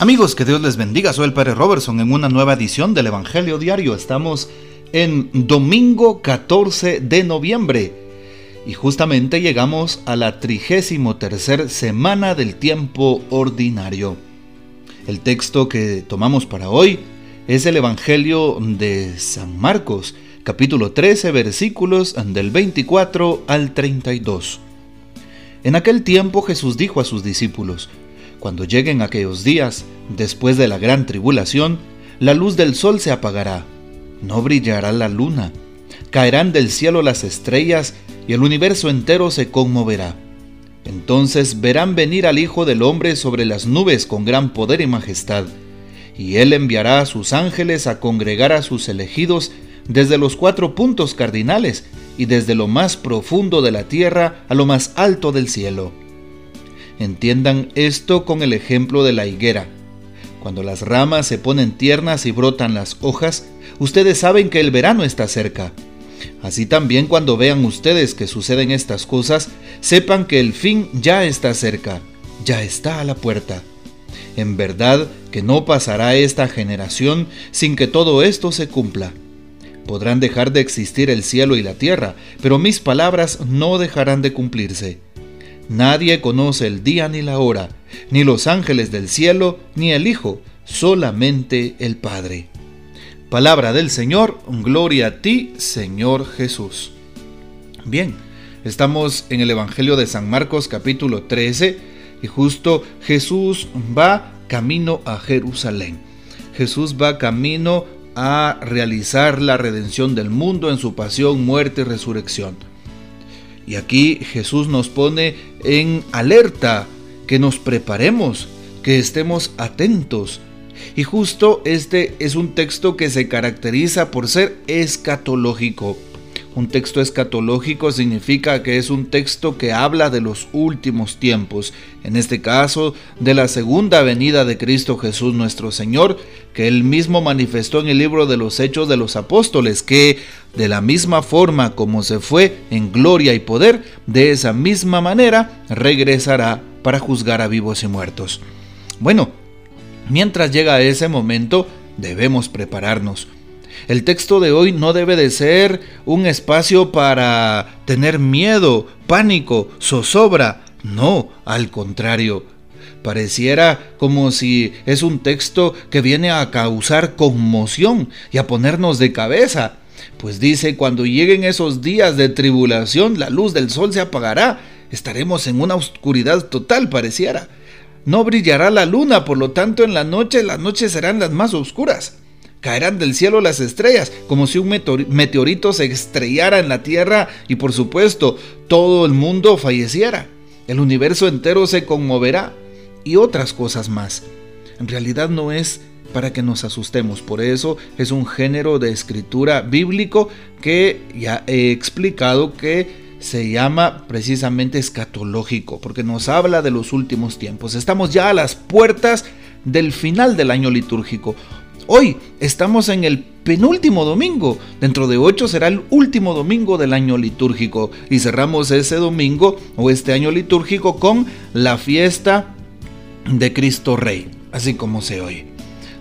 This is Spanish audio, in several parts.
Amigos, que Dios les bendiga. Soy el Padre Robertson en una nueva edición del Evangelio Diario. Estamos en domingo 14 de noviembre y justamente llegamos a la trigésimo tercer semana del tiempo ordinario. El texto que tomamos para hoy es el Evangelio de San Marcos, capítulo 13, versículos del 24 al 32. En aquel tiempo Jesús dijo a sus discípulos, cuando lleguen aquellos días, después de la gran tribulación, la luz del sol se apagará, no brillará la luna, caerán del cielo las estrellas y el universo entero se conmoverá. Entonces verán venir al Hijo del Hombre sobre las nubes con gran poder y majestad, y él enviará a sus ángeles a congregar a sus elegidos desde los cuatro puntos cardinales y desde lo más profundo de la tierra a lo más alto del cielo. Entiendan esto con el ejemplo de la higuera. Cuando las ramas se ponen tiernas y brotan las hojas, ustedes saben que el verano está cerca. Así también cuando vean ustedes que suceden estas cosas, sepan que el fin ya está cerca, ya está a la puerta. En verdad que no pasará esta generación sin que todo esto se cumpla. Podrán dejar de existir el cielo y la tierra, pero mis palabras no dejarán de cumplirse. Nadie conoce el día ni la hora, ni los ángeles del cielo, ni el Hijo, solamente el Padre. Palabra del Señor, gloria a ti, Señor Jesús. Bien, estamos en el Evangelio de San Marcos capítulo 13 y justo Jesús va camino a Jerusalén. Jesús va camino a realizar la redención del mundo en su pasión, muerte y resurrección. Y aquí Jesús nos pone en alerta, que nos preparemos, que estemos atentos. Y justo este es un texto que se caracteriza por ser escatológico. Un texto escatológico significa que es un texto que habla de los últimos tiempos, en este caso de la segunda venida de Cristo Jesús nuestro Señor, que él mismo manifestó en el libro de los Hechos de los Apóstoles, que de la misma forma como se fue en gloria y poder, de esa misma manera regresará para juzgar a vivos y muertos. Bueno, mientras llega ese momento, debemos prepararnos. El texto de hoy no debe de ser un espacio para tener miedo, pánico, zozobra. No, al contrario. Pareciera como si es un texto que viene a causar conmoción y a ponernos de cabeza. Pues dice, cuando lleguen esos días de tribulación, la luz del sol se apagará. Estaremos en una oscuridad total, pareciera. No brillará la luna, por lo tanto en la noche las noches serán las más oscuras. Caerán del cielo las estrellas, como si un meteorito se estrellara en la Tierra y por supuesto todo el mundo falleciera. El universo entero se conmoverá y otras cosas más. En realidad no es para que nos asustemos, por eso es un género de escritura bíblico que ya he explicado que se llama precisamente escatológico, porque nos habla de los últimos tiempos. Estamos ya a las puertas del final del año litúrgico. Hoy estamos en el penúltimo domingo. Dentro de ocho será el último domingo del año litúrgico. Y cerramos ese domingo o este año litúrgico con la fiesta de Cristo Rey, así como se oye.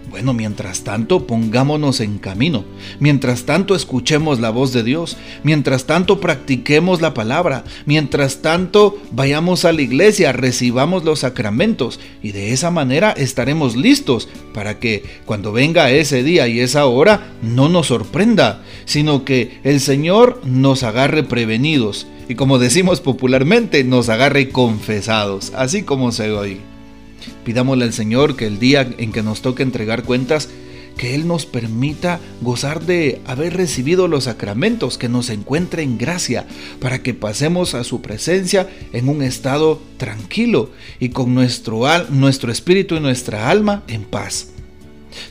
Bueno, mientras tanto, pongámonos en camino. Mientras tanto, escuchemos la voz de Dios. Mientras tanto, practiquemos la palabra. Mientras tanto, vayamos a la iglesia, recibamos los sacramentos. Y de esa manera estaremos listos para que cuando venga ese día y esa hora no nos sorprenda, sino que el Señor nos agarre prevenidos. Y como decimos popularmente, nos agarre confesados, así como se oye. Pidámosle al Señor que el día en que nos toque entregar cuentas, que Él nos permita gozar de haber recibido los sacramentos, que nos encuentre en gracia, para que pasemos a su presencia en un estado tranquilo y con nuestro, nuestro espíritu y nuestra alma en paz.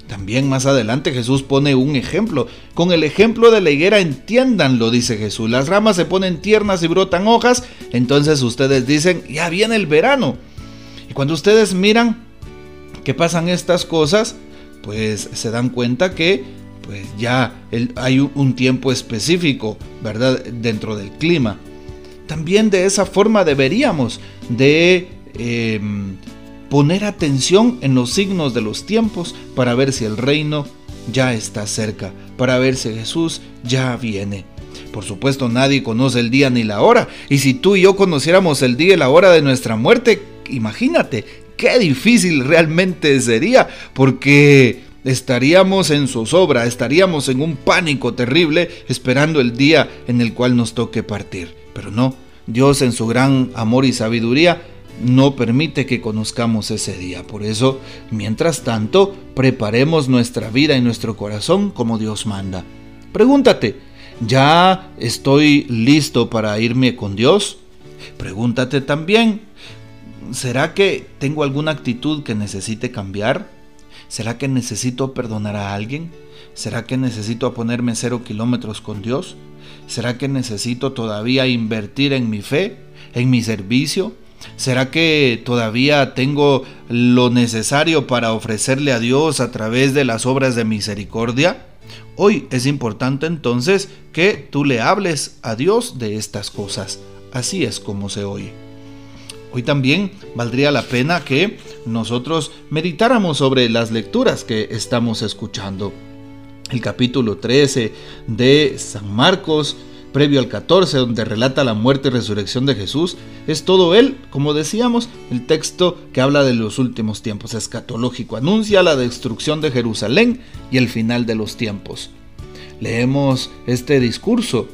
También más adelante Jesús pone un ejemplo. Con el ejemplo de la higuera entiéndanlo, dice Jesús. Las ramas se ponen tiernas y brotan hojas, entonces ustedes dicen, ya viene el verano. Y cuando ustedes miran que pasan estas cosas, pues se dan cuenta que pues ya hay un tiempo específico, ¿verdad? Dentro del clima. También de esa forma deberíamos de em, poner atención en los signos de los tiempos para ver si el reino ya está cerca, para ver si Jesús ya viene. Por supuesto, nadie conoce el día ni la hora, y si tú y yo conociéramos el día y la hora de nuestra muerte, imagínate qué difícil realmente sería, porque estaríamos en zozobra, estaríamos en un pánico terrible esperando el día en el cual nos toque partir. Pero no, Dios en su gran amor y sabiduría no permite que conozcamos ese día. Por eso, mientras tanto, preparemos nuestra vida y nuestro corazón como Dios manda. Pregúntate, ¿ya estoy listo para irme con Dios? Pregúntate también, ¿será que tengo alguna actitud que necesite cambiar? ¿Será que necesito perdonar a alguien? ¿Será que necesito ponerme cero kilómetros con Dios? ¿Será que necesito todavía invertir en mi fe, en mi servicio? ¿Será que todavía tengo lo necesario para ofrecerle a Dios a través de las obras de misericordia? Hoy es importante entonces que tú le hables a Dios de estas cosas. Así es como se oye. Hoy también valdría la pena que nosotros meditáramos sobre las lecturas que estamos escuchando. El capítulo 13 de San Marcos previo al 14, donde relata la muerte y resurrección de Jesús, es todo él, como decíamos, el texto que habla de los últimos tiempos escatológico, anuncia la destrucción de Jerusalén y el final de los tiempos. Leemos este discurso,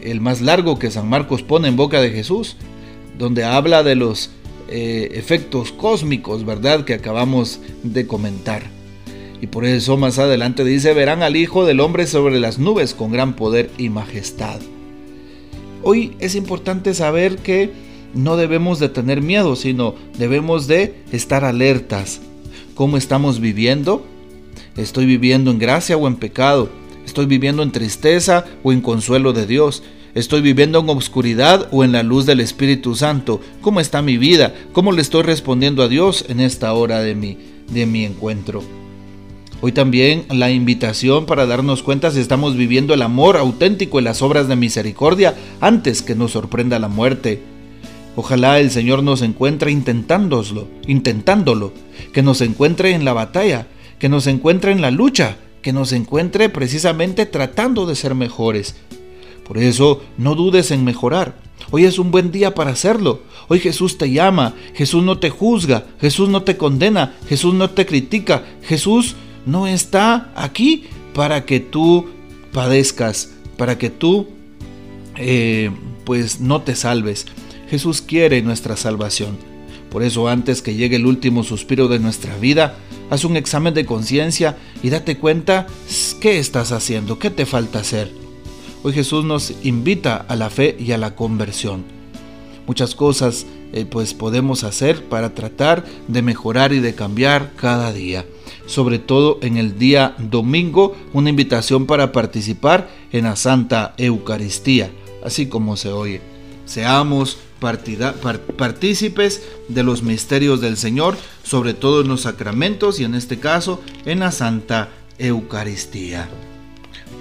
el más largo que San Marcos pone en boca de Jesús, donde habla de los eh, efectos cósmicos, ¿verdad?, que acabamos de comentar. Y por eso más adelante dice, verán al Hijo del Hombre sobre las nubes con gran poder y majestad. Hoy es importante saber que no debemos de tener miedo, sino debemos de estar alertas. ¿Cómo estamos viviendo? ¿Estoy viviendo en gracia o en pecado? ¿Estoy viviendo en tristeza o en consuelo de Dios? ¿Estoy viviendo en obscuridad o en la luz del Espíritu Santo? ¿Cómo está mi vida? ¿Cómo le estoy respondiendo a Dios en esta hora de mi, de mi encuentro? Hoy también la invitación para darnos cuenta si estamos viviendo el amor auténtico en las obras de misericordia antes que nos sorprenda la muerte. Ojalá el Señor nos encuentre intentándolo, intentándolo, que nos encuentre en la batalla, que nos encuentre en la lucha, que nos encuentre precisamente tratando de ser mejores. Por eso no dudes en mejorar. Hoy es un buen día para hacerlo. Hoy Jesús te llama, Jesús no te juzga, Jesús no te condena, Jesús no te critica, Jesús no está aquí para que tú padezcas, para que tú eh, pues no te salves. Jesús quiere nuestra salvación. Por eso antes que llegue el último suspiro de nuestra vida, haz un examen de conciencia y date cuenta qué estás haciendo, qué te falta hacer. Hoy Jesús nos invita a la fe y a la conversión. Muchas cosas eh, pues podemos hacer para tratar de mejorar y de cambiar cada día. Sobre todo en el día domingo, una invitación para participar en la Santa Eucaristía, así como se oye. Seamos partícipes de los misterios del Señor, sobre todo en los sacramentos y en este caso en la Santa Eucaristía.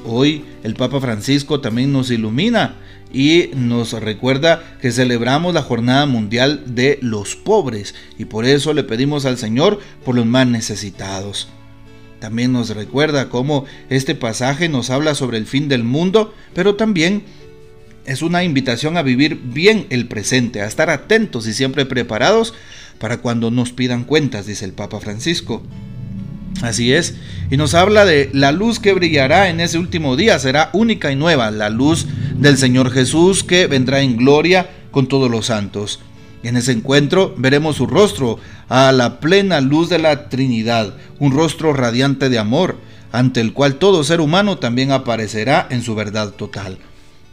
Hoy el Papa Francisco también nos ilumina y nos recuerda que celebramos la Jornada Mundial de los Pobres y por eso le pedimos al Señor por los más necesitados. También nos recuerda cómo este pasaje nos habla sobre el fin del mundo, pero también es una invitación a vivir bien el presente, a estar atentos y siempre preparados para cuando nos pidan cuentas, dice el Papa Francisco. Así es, y nos habla de la luz que brillará en ese último día, será única y nueva, la luz del Señor Jesús que vendrá en gloria con todos los santos. En ese encuentro veremos su rostro a la plena luz de la Trinidad, un rostro radiante de amor, ante el cual todo ser humano también aparecerá en su verdad total.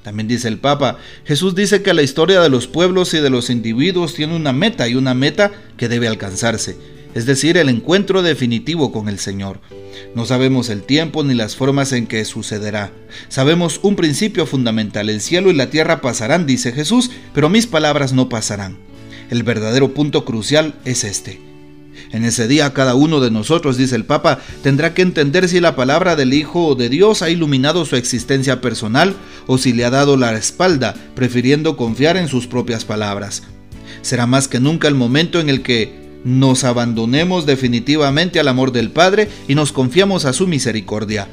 También dice el Papa, Jesús dice que la historia de los pueblos y de los individuos tiene una meta y una meta que debe alcanzarse es decir, el encuentro definitivo con el Señor. No sabemos el tiempo ni las formas en que sucederá. Sabemos un principio fundamental, el cielo y la tierra pasarán, dice Jesús, pero mis palabras no pasarán. El verdadero punto crucial es este. En ese día cada uno de nosotros, dice el Papa, tendrá que entender si la palabra del Hijo de Dios ha iluminado su existencia personal o si le ha dado la espalda, prefiriendo confiar en sus propias palabras. Será más que nunca el momento en el que nos abandonemos definitivamente al amor del Padre y nos confiamos a su misericordia.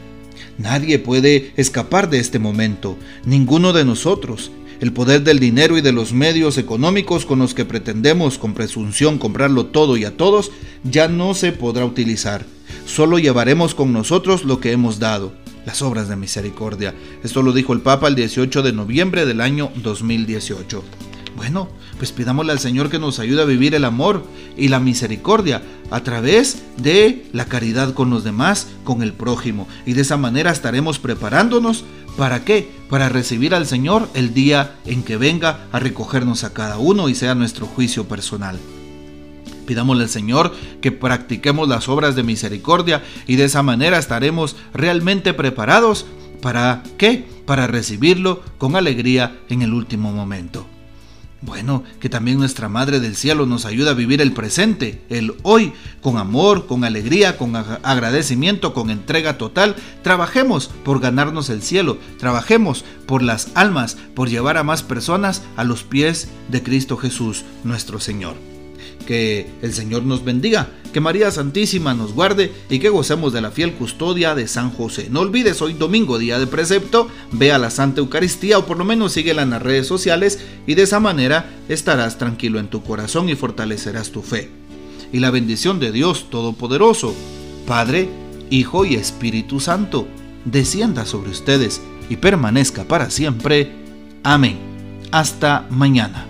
Nadie puede escapar de este momento, ninguno de nosotros. El poder del dinero y de los medios económicos con los que pretendemos con presunción comprarlo todo y a todos ya no se podrá utilizar. Solo llevaremos con nosotros lo que hemos dado, las obras de misericordia. Esto lo dijo el Papa el 18 de noviembre del año 2018. Bueno, pues pidámosle al Señor que nos ayude a vivir el amor y la misericordia a través de la caridad con los demás, con el prójimo. Y de esa manera estaremos preparándonos para qué? Para recibir al Señor el día en que venga a recogernos a cada uno y sea nuestro juicio personal. Pidámosle al Señor que practiquemos las obras de misericordia y de esa manera estaremos realmente preparados para qué? Para recibirlo con alegría en el último momento. Bueno, que también nuestra Madre del Cielo nos ayuda a vivir el presente, el hoy, con amor, con alegría, con agradecimiento, con entrega total. Trabajemos por ganarnos el cielo, trabajemos por las almas, por llevar a más personas a los pies de Cristo Jesús, nuestro Señor. Que el Señor nos bendiga, que María Santísima nos guarde y que gocemos de la fiel custodia de San José. No olvides, hoy domingo, día de precepto, ve a la Santa Eucaristía o por lo menos síguela en las redes sociales y de esa manera estarás tranquilo en tu corazón y fortalecerás tu fe. Y la bendición de Dios Todopoderoso, Padre, Hijo y Espíritu Santo, descienda sobre ustedes y permanezca para siempre. Amén. Hasta mañana.